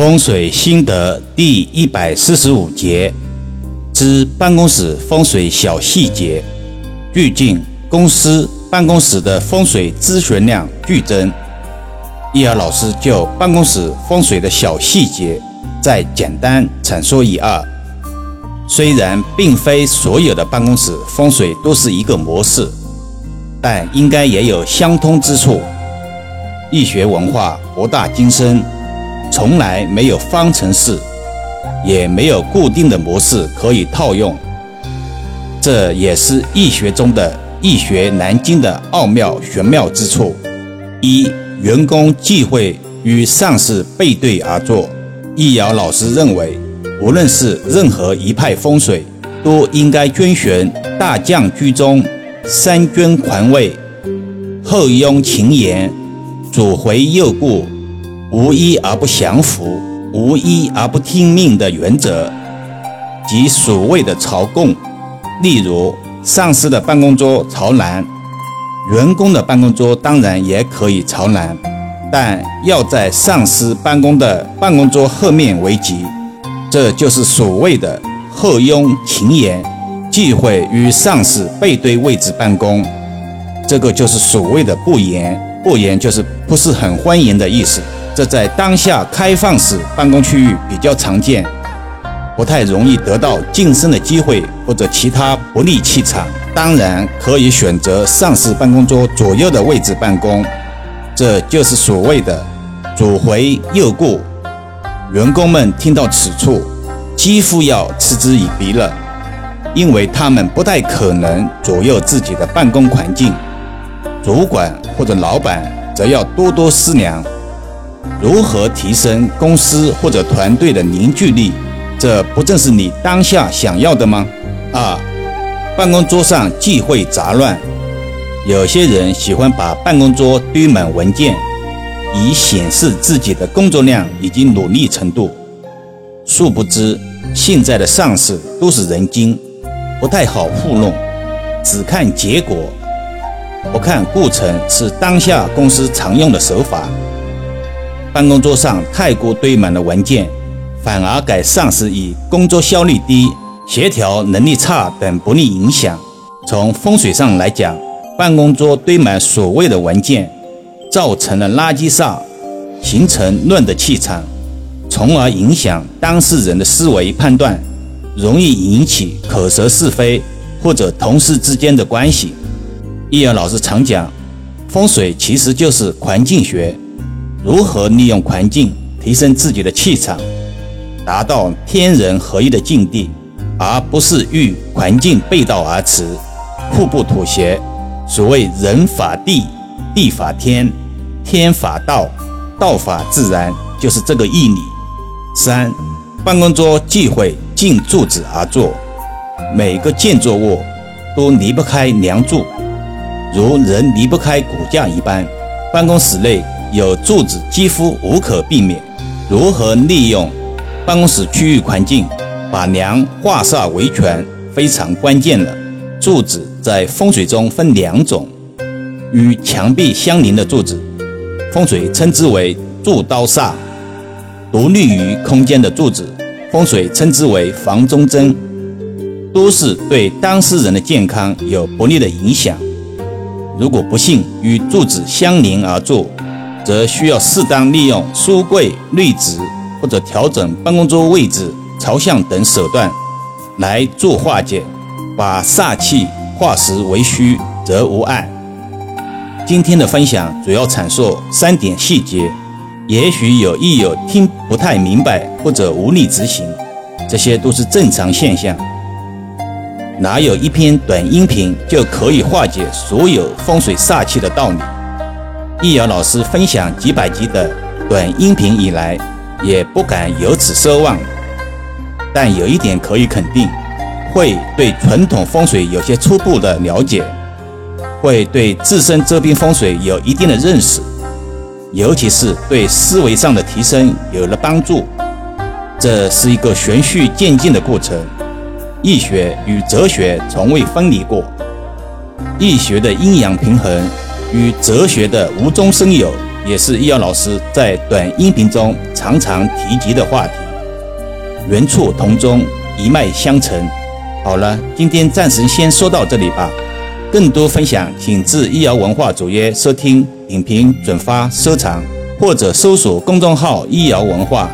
风水心得第一百四十五节之办公室风水小细节。最近公司办公室的风水咨询量剧增，易儿老师就办公室风水的小细节再简单阐述一二。虽然并非所有的办公室风水都是一个模式，但应该也有相通之处。易学文化博大精深。从来没有方程式，也没有固定的模式可以套用，这也是易学中的易学难精的奥妙玄妙之处。一、员工忌讳与上司背对而坐。易遥老师认为，无论是任何一派风水，都应该遵循大将居中，三军环卫，后拥秦言，左回右顾。无一而不降服，无一而不听命的原则，即所谓的朝贡。例如，上司的办公桌朝南，员工的办公桌当然也可以朝南，但要在上司办公的办公桌后面为吉。这就是所谓的后拥秦言，忌讳与上司背对位置办公。这个就是所谓的不严，不严就是不是很欢迎的意思。这在当下开放式办公区域比较常见，不太容易得到晋升的机会或者其他不利气场。当然可以选择上司办公桌左右的位置办公，这就是所谓的左回右顾。员工们听到此处，几乎要嗤之以鼻了，因为他们不太可能左右自己的办公环境。主管或者老板则要多多思量。如何提升公司或者团队的凝聚力？这不正是你当下想要的吗？二，办公桌上忌讳杂乱。有些人喜欢把办公桌堆满文件，以显示自己的工作量以及努力程度。殊不知，现在的上司都是人精，不太好糊弄，只看结果，不看过程，是当下公司常用的手法。办公桌上太过堆满了文件，反而给上司以工作效率低、协调能力差等不利影响。从风水上来讲，办公桌堆满所谓的文件，造成了垃圾煞，形成乱的气场，从而影响当事人的思维判断，容易引起口舌是非或者同事之间的关系。易阳老师常讲，风水其实就是环境学。如何利用环境提升自己的气场，达到天人合一的境地，而不是与环境背道而驰、互不妥协。所谓人法地，地法天，天法道，道法自然，就是这个义理。三，办公桌忌讳近柱子而坐，每个建筑物都离不开梁柱，如人离不开骨架一般。办公室内。有柱子几乎无可避免。如何利用办公室区域环境，把梁化煞为权，非常关键了。柱子在风水中分两种，与墙壁相邻的柱子，风水称之为柱刀煞；独立于空间的柱子，风水称之为房中针，都是对当事人的健康有不利的影响。如果不幸与柱子相邻而坐，则需要适当利用书柜内置或者调整办公桌位置朝向等手段来做化解，把煞气化实为虚，则无碍。今天的分享主要阐述三点细节，也许有益友听不太明白或者无力执行，这些都是正常现象。哪有一篇短音频就可以化解所有风水煞气的道理？易遥老师分享几百集的短音频以来，也不敢有此奢望。但有一点可以肯定，会对传统风水有些初步的了解，会对自身这边风水有一定的认识，尤其是对思维上的提升有了帮助。这是一个循序渐进的过程，易学与哲学从未分离过，易学的阴阳平衡。与哲学的无中生有也是易遥老师在短音频中常常提及的话题。原处同宗，一脉相承。好了，今天暂时先说到这里吧。更多分享，请至易遥文化主页收听、点评、转发、收藏，或者搜索公众号“易遥文化”。